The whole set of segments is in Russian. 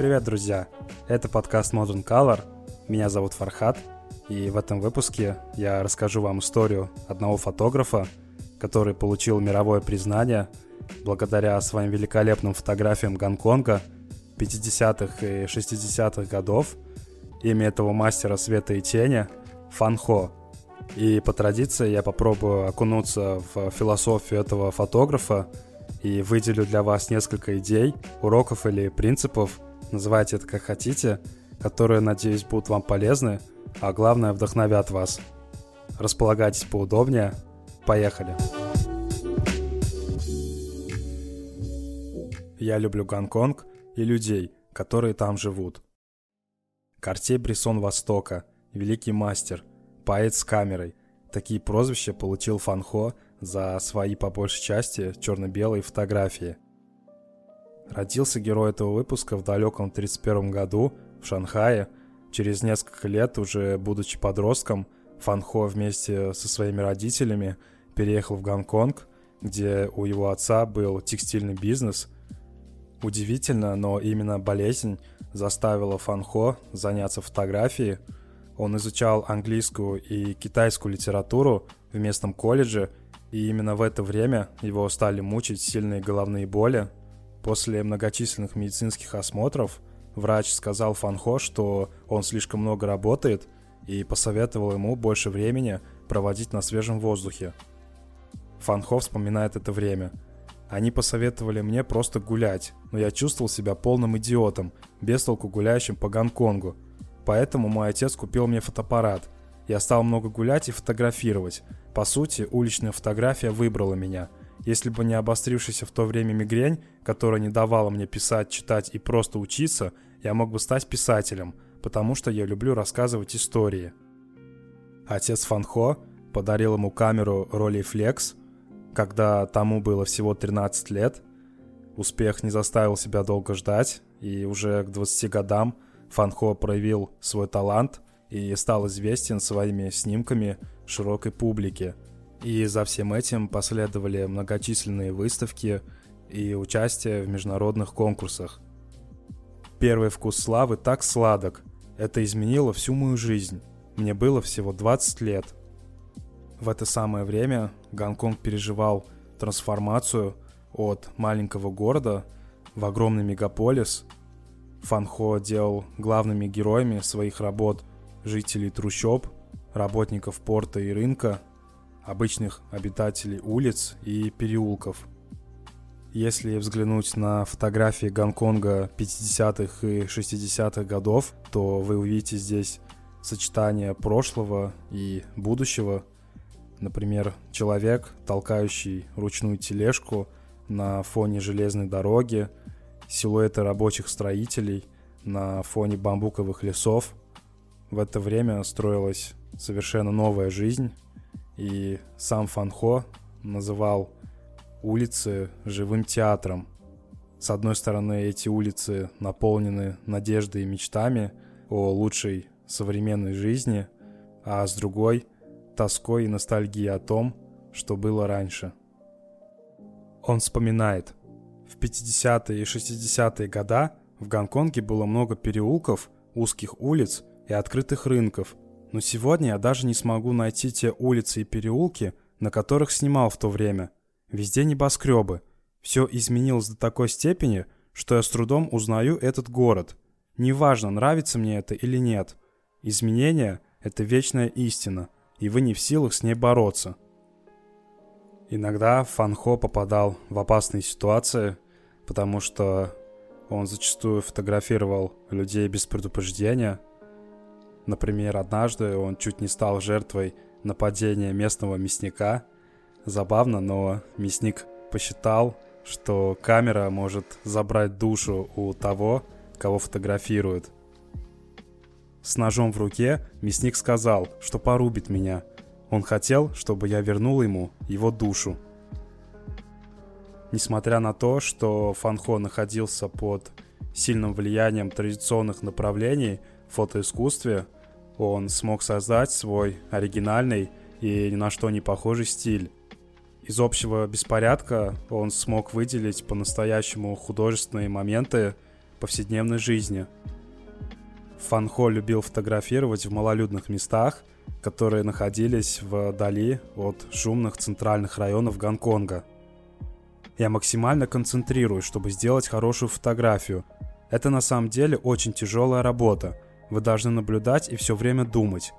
Привет, друзья! Это подкаст Modern Color. Меня зовут Фархат, и в этом выпуске я расскажу вам историю одного фотографа, который получил мировое признание благодаря своим великолепным фотографиям Гонконга 50-х и 60-х годов. Имя этого мастера света и тени — Фан Хо. И по традиции я попробую окунуться в философию этого фотографа и выделю для вас несколько идей, уроков или принципов, называйте это как хотите, которые, надеюсь, будут вам полезны, а главное, вдохновят вас. Располагайтесь поудобнее. Поехали! Я люблю Гонконг и людей, которые там живут. Картей Брисон Востока, великий мастер, поэт с камерой. Такие прозвища получил Фанхо за свои, по большей части, черно-белые фотографии. Родился герой этого выпуска в далеком 31 году в Шанхае. Через несколько лет, уже будучи подростком, Фанхо вместе со своими родителями переехал в Гонконг, где у его отца был текстильный бизнес. Удивительно, но именно болезнь заставила Фанхо заняться фотографией. Он изучал английскую и китайскую литературу в местном колледже и именно в это время его стали мучить сильные головные боли. После многочисленных медицинских осмотров врач сказал Фанхо, что он слишком много работает и посоветовал ему больше времени проводить на свежем воздухе. Фанхо вспоминает это время. Они посоветовали мне просто гулять, но я чувствовал себя полным идиотом, без толку гуляющим по Гонконгу. Поэтому мой отец купил мне фотоаппарат. Я стал много гулять и фотографировать, по сути, уличная фотография выбрала меня. Если бы не обострившаяся в то время мигрень, которая не давала мне писать, читать и просто учиться, я мог бы стать писателем, потому что я люблю рассказывать истории. Отец Фанхо подарил ему камеру Rolleiflex, когда тому было всего 13 лет. Успех не заставил себя долго ждать, и уже к 20 годам Фанхо проявил свой талант и стал известен своими снимками широкой публике. И за всем этим последовали многочисленные выставки и участие в международных конкурсах. Первый вкус славы так сладок. Это изменило всю мою жизнь. Мне было всего 20 лет. В это самое время Гонконг переживал трансформацию от маленького города в огромный мегаполис. Фанхо делал главными героями своих работ жителей трущоб – работников порта и рынка, обычных обитателей улиц и переулков. Если взглянуть на фотографии Гонконга 50-х и 60-х годов, то вы увидите здесь сочетание прошлого и будущего. Например, человек, толкающий ручную тележку на фоне железной дороги, силуэты рабочих строителей на фоне бамбуковых лесов. В это время строилась совершенно новая жизнь. И сам Фанхо называл улицы живым театром. С одной стороны, эти улицы наполнены надеждой и мечтами о лучшей современной жизни, а с другой — тоской и ностальгией о том, что было раньше. Он вспоминает, в 50-е и 60-е года в Гонконге было много переулков, узких улиц и открытых рынков, но сегодня я даже не смогу найти те улицы и переулки, на которых снимал в то время. Везде небоскребы. Все изменилось до такой степени, что я с трудом узнаю этот город. Неважно, нравится мне это или нет. Изменения — это вечная истина, и вы не в силах с ней бороться. Иногда Фанхо попадал в опасные ситуации, потому что он зачастую фотографировал людей без предупреждения — Например, однажды он чуть не стал жертвой нападения местного мясника. Забавно, но мясник посчитал, что камера может забрать душу у того, кого фотографируют. С ножом в руке мясник сказал, что порубит меня. Он хотел, чтобы я вернул ему его душу. Несмотря на то, что Фанхо находился под сильным влиянием традиционных направлений в фотоискусстве, он смог создать свой оригинальный и ни на что не похожий стиль. Из общего беспорядка он смог выделить по-настоящему художественные моменты, повседневной жизни. Фанхо любил фотографировать в малолюдных местах, которые находились вдали от шумных центральных районов Гонконга. Я максимально концентрируюсь, чтобы сделать хорошую фотографию. Это на самом деле очень тяжелая работа. Вы должны наблюдать и все время думать.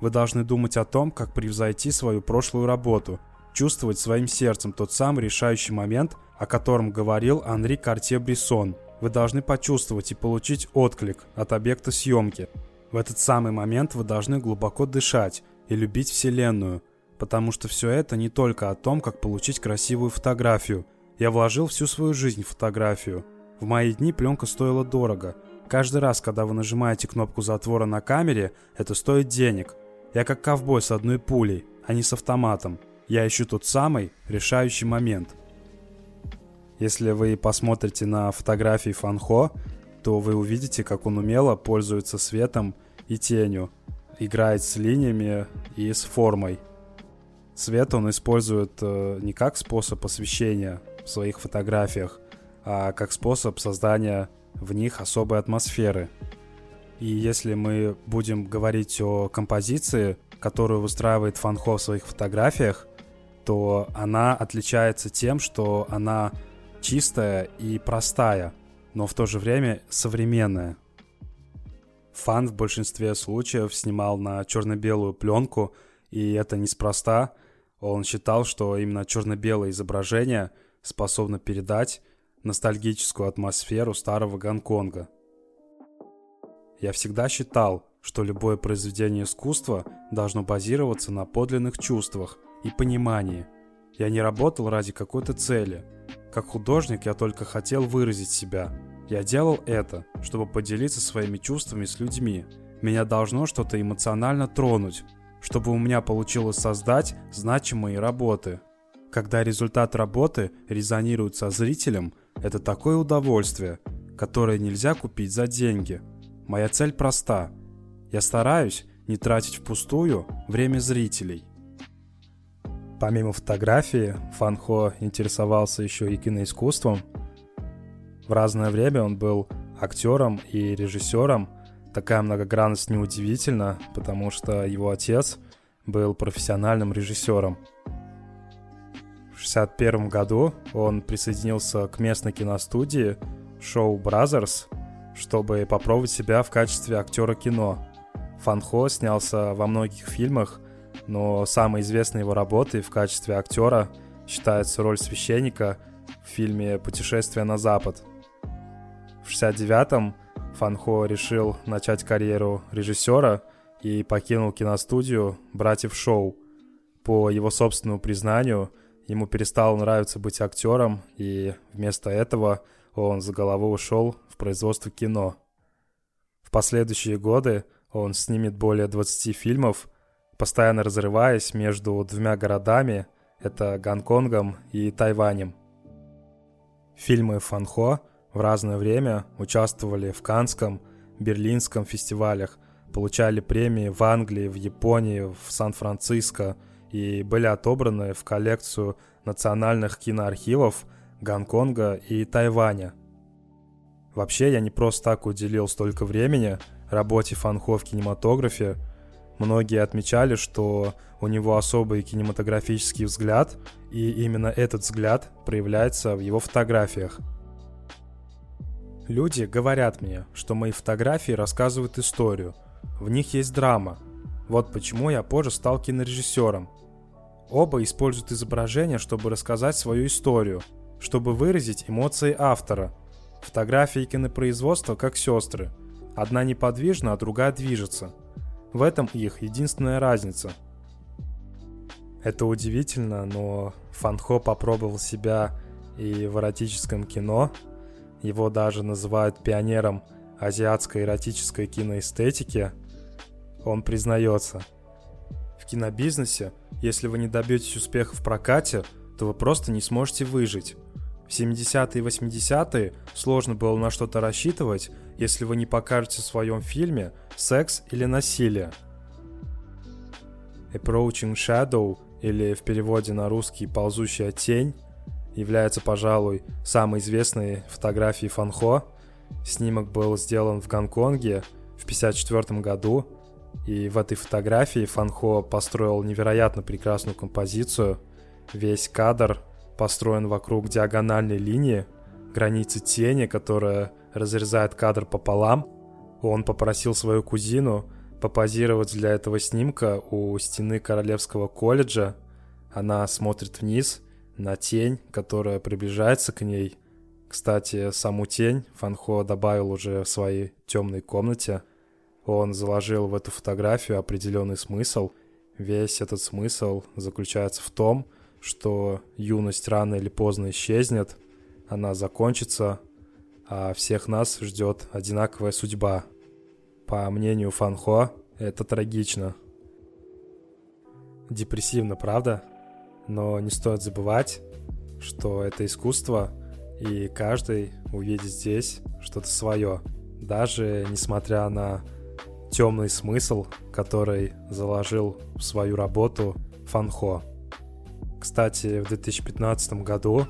Вы должны думать о том, как превзойти свою прошлую работу, чувствовать своим сердцем тот самый решающий момент, о котором говорил Анри Картье-Брессон. Вы должны почувствовать и получить отклик от объекта съемки. В этот самый момент вы должны глубоко дышать и любить Вселенную, потому что все это не только о том, как получить красивую фотографию. Я вложил всю свою жизнь в фотографию. В мои дни пленка стоила дорого. Каждый раз, когда вы нажимаете кнопку затвора на камере, это стоит денег. Я как ковбой с одной пулей, а не с автоматом. Я ищу тот самый решающий момент – если вы посмотрите на фотографии Фанхо, то вы увидите, как он умело пользуется светом и тенью, играет с линиями и с формой. Свет он использует э, не как способ освещения в своих фотографиях, а как способ создания в них особой атмосферы. И если мы будем говорить о композиции, которую выстраивает Фанхо в своих фотографиях, то она отличается тем, что она чистая и простая, но в то же время современная. Фан в большинстве случаев снимал на черно-белую пленку, и это неспроста. Он считал, что именно черно-белое изображение способно передать ностальгическую атмосферу старого Гонконга. Я всегда считал, что любое произведение искусства должно базироваться на подлинных чувствах и понимании. Я не работал ради какой-то цели – как художник я только хотел выразить себя. Я делал это, чтобы поделиться своими чувствами с людьми. Меня должно что-то эмоционально тронуть, чтобы у меня получилось создать значимые работы. Когда результат работы резонирует со зрителем, это такое удовольствие, которое нельзя купить за деньги. Моя цель проста. Я стараюсь не тратить впустую время зрителей. Помимо фотографии, Фанхо интересовался еще и киноискусством. В разное время он был актером и режиссером. Такая многогранность неудивительна, потому что его отец был профессиональным режиссером. В 1961 году он присоединился к местной киностудии Show Brothers, чтобы попробовать себя в качестве актера кино. Фанхо снялся во многих фильмах, но самой известной его работой в качестве актера считается роль священника в фильме «Путешествие на Запад». В 69-м Фанхо решил начать карьеру режиссера и покинул киностудию «Братьев Шоу». По его собственному признанию, ему перестало нравиться быть актером, и вместо этого он за голову ушел в производство кино. В последующие годы он снимет более 20 фильмов – постоянно разрываясь между двумя городами, это Гонконгом и Тайванем. Фильмы Фанхо в разное время участвовали в Канском, Берлинском фестивалях, получали премии в Англии, в Японии, в Сан-Франциско и были отобраны в коллекцию национальных киноархивов Гонконга и Тайваня. Вообще, я не просто так уделил столько времени работе Фанхо в кинематографе – Многие отмечали, что у него особый кинематографический взгляд, и именно этот взгляд проявляется в его фотографиях. Люди говорят мне, что мои фотографии рассказывают историю, в них есть драма. Вот почему я позже стал кинорежиссером. Оба используют изображение, чтобы рассказать свою историю, чтобы выразить эмоции автора. Фотографии и кинопроизводство как сестры. Одна неподвижна, а другая движется – в этом их единственная разница. Это удивительно, но Фанхо попробовал себя и в эротическом кино. Его даже называют пионером азиатской эротической киноэстетики. Он признается. В кинобизнесе, если вы не добьетесь успеха в прокате, то вы просто не сможете выжить. В 70-е и 80-е сложно было на что-то рассчитывать, если вы не покажете в своем фильме секс или насилие. Approaching Shadow, или в переводе на русский «Ползущая тень», является, пожалуй, самой известной фотографией Фанхо, Снимок был сделан в Гонконге в 1954 году, и в этой фотографии Фанхо построил невероятно прекрасную композицию. Весь кадр построен вокруг диагональной линии, границы тени, которая разрезает кадр пополам. Он попросил свою кузину попозировать для этого снимка у стены Королевского колледжа. Она смотрит вниз на тень, которая приближается к ней. Кстати, саму тень Фанхо добавил уже в своей темной комнате. Он заложил в эту фотографию определенный смысл. Весь этот смысл заключается в том, что юность рано или поздно исчезнет, она закончится, а всех нас ждет одинаковая судьба. По мнению Фанхо, это трагично. Депрессивно, правда? Но не стоит забывать, что это искусство, и каждый увидит здесь что-то свое, даже несмотря на темный смысл, который заложил в свою работу Фанхо. Кстати, в 2015 году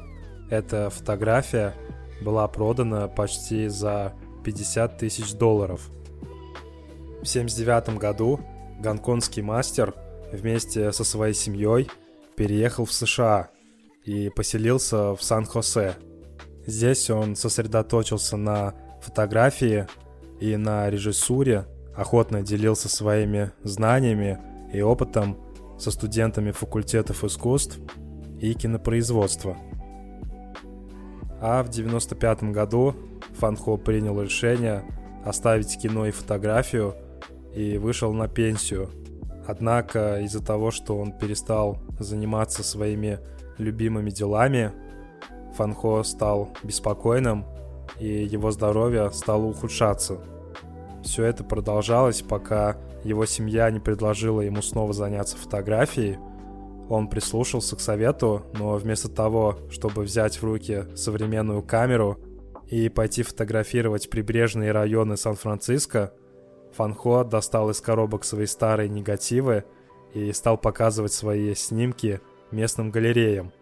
эта фотография была продана почти за 50 тысяч долларов. В 1979 году гонконгский мастер вместе со своей семьей переехал в США и поселился в Сан-Хосе. Здесь он сосредоточился на фотографии и на режиссуре, охотно делился своими знаниями и опытом со студентами факультетов искусств и кинопроизводства. А в 1995 году Фанхо принял решение оставить кино и фотографию и вышел на пенсию. Однако из-за того, что он перестал заниматься своими любимыми делами, Фанхо стал беспокойным, и его здоровье стало ухудшаться. Все это продолжалось, пока его семья не предложила ему снова заняться фотографией. Он прислушался к совету, но вместо того, чтобы взять в руки современную камеру и пойти фотографировать прибрежные районы Сан-Франциско, Фанхо достал из коробок свои старые негативы и стал показывать свои снимки местным галереям.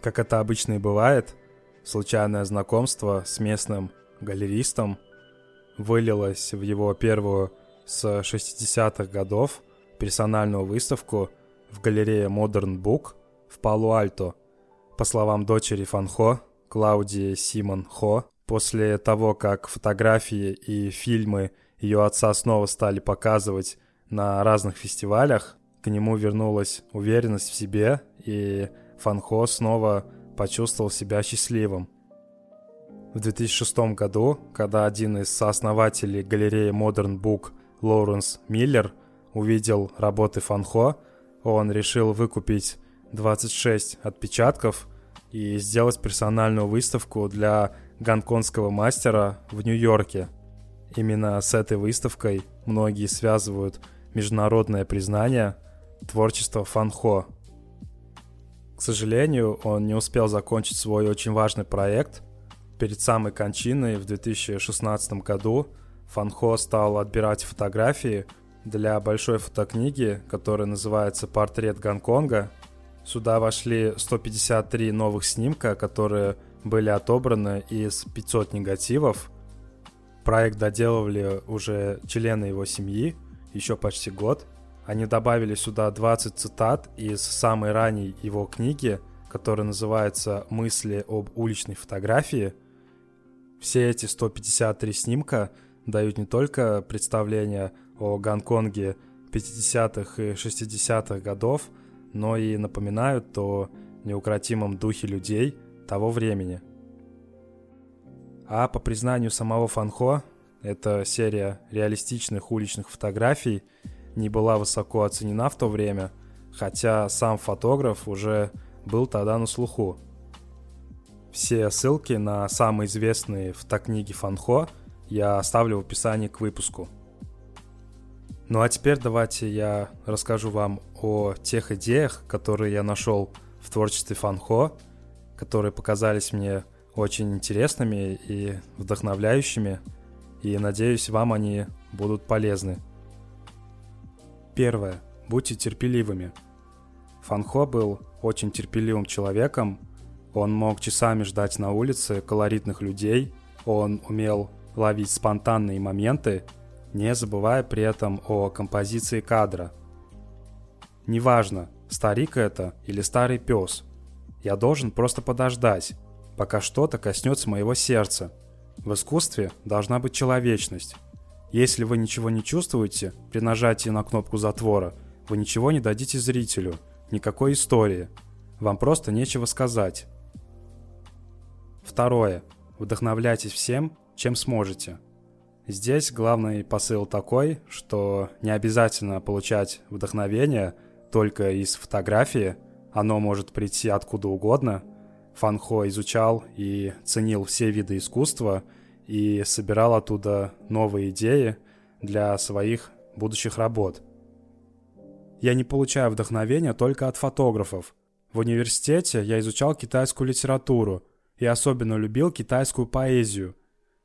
Как это обычно и бывает, случайное знакомство с местным галеристом вылилось в его первую с 60-х годов персональную выставку в галерее Modern Book в Палу-Альто. По словам дочери Фанхо, Клаудии Симон Хо, после того, как фотографии и фильмы ее отца снова стали показывать на разных фестивалях, к нему вернулась уверенность в себе, и Фанхо снова почувствовал себя счастливым. В 2006 году, когда один из сооснователей галереи Modern Book Лоуренс Миллер увидел работы Фанхо, он решил выкупить 26 отпечатков и сделать персональную выставку для гонконгского мастера в Нью-Йорке – Именно с этой выставкой многие связывают международное признание творчества Фанхо. К сожалению, он не успел закончить свой очень важный проект. Перед самой кончиной в 2016 году Фанхо стал отбирать фотографии для большой фотокниги, которая называется «Портрет Гонконга». Сюда вошли 153 новых снимка, которые были отобраны из 500 негативов – Проект доделывали уже члены его семьи еще почти год. Они добавили сюда 20 цитат из самой ранней его книги, которая называется «Мысли об уличной фотографии». Все эти 153 снимка дают не только представление о Гонконге 50-х и 60-х годов, но и напоминают о неукротимом духе людей того времени – а по признанию самого Фанхо, эта серия реалистичных уличных фотографий не была высоко оценена в то время, хотя сам фотограф уже был тогда на слуху. Все ссылки на самые известные фотокниги Фанхо я оставлю в описании к выпуску. Ну а теперь давайте я расскажу вам о тех идеях, которые я нашел в творчестве Фанхо, которые показались мне очень интересными и вдохновляющими, и надеюсь, вам они будут полезны. Первое. Будьте терпеливыми. Фанхо был очень терпеливым человеком, он мог часами ждать на улице колоритных людей, Он умел ловить спонтанные моменты, не забывая при этом о композиции кадра. Неважно, старик это или старый пес, я должен просто подождать, пока что-то коснется моего сердца. В искусстве должна быть человечность. Если вы ничего не чувствуете при нажатии на кнопку затвора, вы ничего не дадите зрителю, никакой истории. Вам просто нечего сказать. Второе. Вдохновляйтесь всем, чем сможете. Здесь главный посыл такой, что не обязательно получать вдохновение только из фотографии, оно может прийти откуда угодно. Фанхо изучал и ценил все виды искусства и собирал оттуда новые идеи для своих будущих работ. Я не получаю вдохновения только от фотографов. В университете я изучал китайскую литературу и особенно любил китайскую поэзию.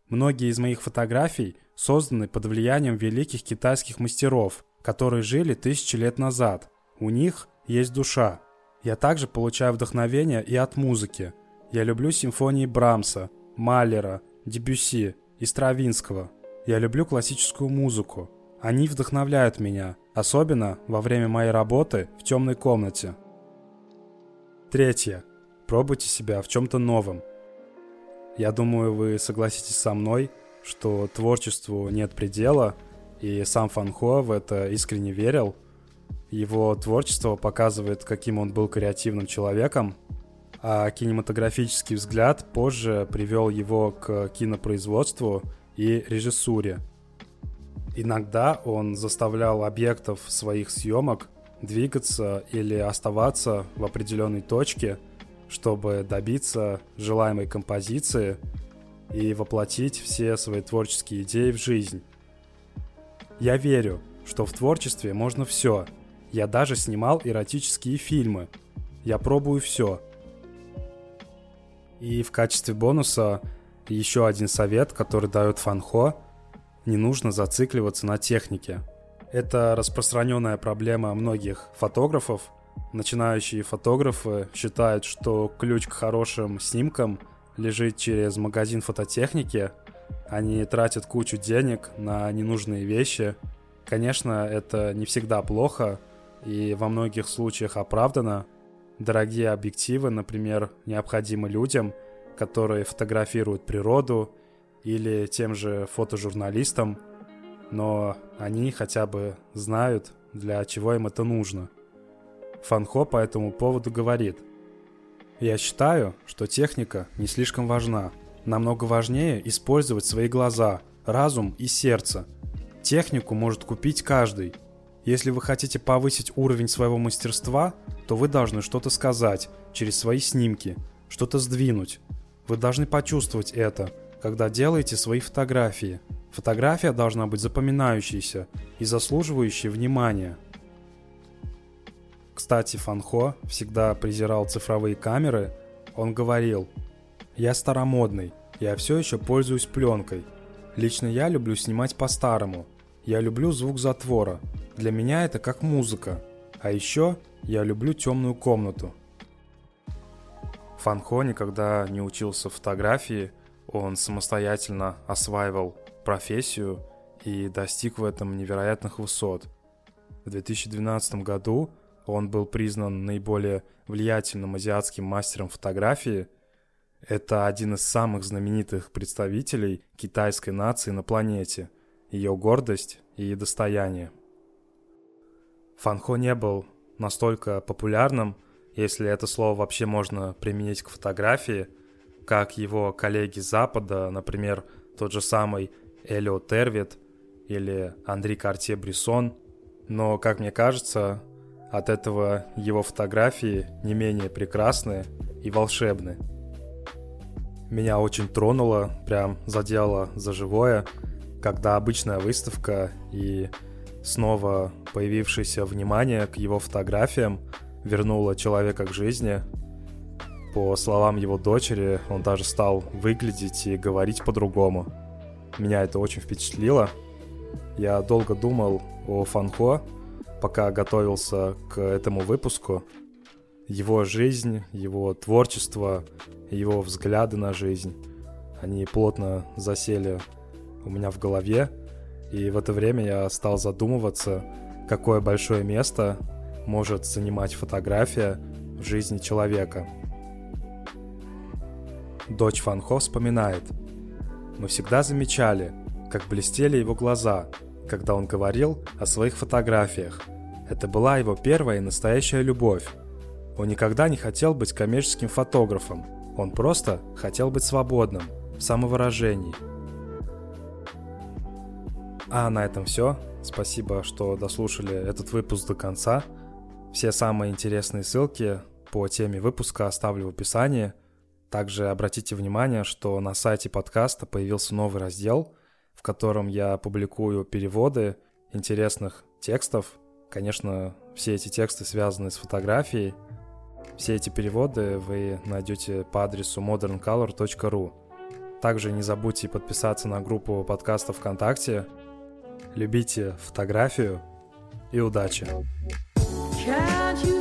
Многие из моих фотографий созданы под влиянием великих китайских мастеров, которые жили тысячи лет назад. У них есть душа. Я также получаю вдохновение и от музыки. Я люблю симфонии Брамса, Малера, Дебюсси и Стравинского. Я люблю классическую музыку. Они вдохновляют меня, особенно во время моей работы в темной комнате. Третье. Пробуйте себя в чем-то новом. Я думаю, вы согласитесь со мной, что творчеству нет предела, и сам Фанхо в это искренне верил – его творчество показывает, каким он был креативным человеком, а кинематографический взгляд позже привел его к кинопроизводству и режиссуре. Иногда он заставлял объектов своих съемок двигаться или оставаться в определенной точке, чтобы добиться желаемой композиции и воплотить все свои творческие идеи в жизнь. Я верю, что в творчестве можно все – я даже снимал эротические фильмы. Я пробую все. И в качестве бонуса еще один совет, который дает Фанхо. Не нужно зацикливаться на технике. Это распространенная проблема многих фотографов. Начинающие фотографы считают, что ключ к хорошим снимкам лежит через магазин фототехники. Они тратят кучу денег на ненужные вещи. Конечно, это не всегда плохо, и во многих случаях оправдано. Дорогие объективы, например, необходимы людям, которые фотографируют природу или тем же фотожурналистам, но они хотя бы знают, для чего им это нужно. Фанхо по этому поводу говорит, «Я считаю, что техника не слишком важна. Намного важнее использовать свои глаза, разум и сердце. Технику может купить каждый – если вы хотите повысить уровень своего мастерства, то вы должны что-то сказать через свои снимки, что-то сдвинуть. Вы должны почувствовать это, когда делаете свои фотографии. Фотография должна быть запоминающейся и заслуживающей внимания. Кстати, Фанхо всегда презирал цифровые камеры. Он говорил, «Я старомодный, я все еще пользуюсь пленкой. Лично я люблю снимать по-старому. Я люблю звук затвора, для меня это как музыка. А еще я люблю темную комнату. Фанхо никогда не учился фотографии, он самостоятельно осваивал профессию и достиг в этом невероятных высот. В 2012 году он был признан наиболее влиятельным азиатским мастером фотографии. Это один из самых знаменитых представителей китайской нации на планете, ее гордость и достояние. Фанхо не был настолько популярным, если это слово вообще можно применить к фотографии, как его коллеги Запада, например, тот же самый Элио Тервит или Андрей Картье-Брисон. Но, как мне кажется, от этого его фотографии не менее прекрасные и волшебны. Меня очень тронуло, прям задело за живое, когда обычная выставка и снова появившееся внимание к его фотографиям вернуло человека к жизни. По словам его дочери, он даже стал выглядеть и говорить по-другому. Меня это очень впечатлило. Я долго думал о Фанхо, пока готовился к этому выпуску. Его жизнь, его творчество, его взгляды на жизнь. Они плотно засели у меня в голове, и в это время я стал задумываться, какое большое место может занимать фотография в жизни человека. Дочь Фанхо вспоминает. Мы всегда замечали, как блестели его глаза, когда он говорил о своих фотографиях. Это была его первая и настоящая любовь. Он никогда не хотел быть коммерческим фотографом. Он просто хотел быть свободным в самовыражении. А на этом все. Спасибо, что дослушали этот выпуск до конца. Все самые интересные ссылки по теме выпуска оставлю в описании. Также обратите внимание, что на сайте подкаста появился новый раздел, в котором я публикую переводы интересных текстов. Конечно, все эти тексты связаны с фотографией. Все эти переводы вы найдете по адресу moderncolor.ru. Также не забудьте подписаться на группу подкаста ВКонтакте. Любите фотографию и удачи! Can't you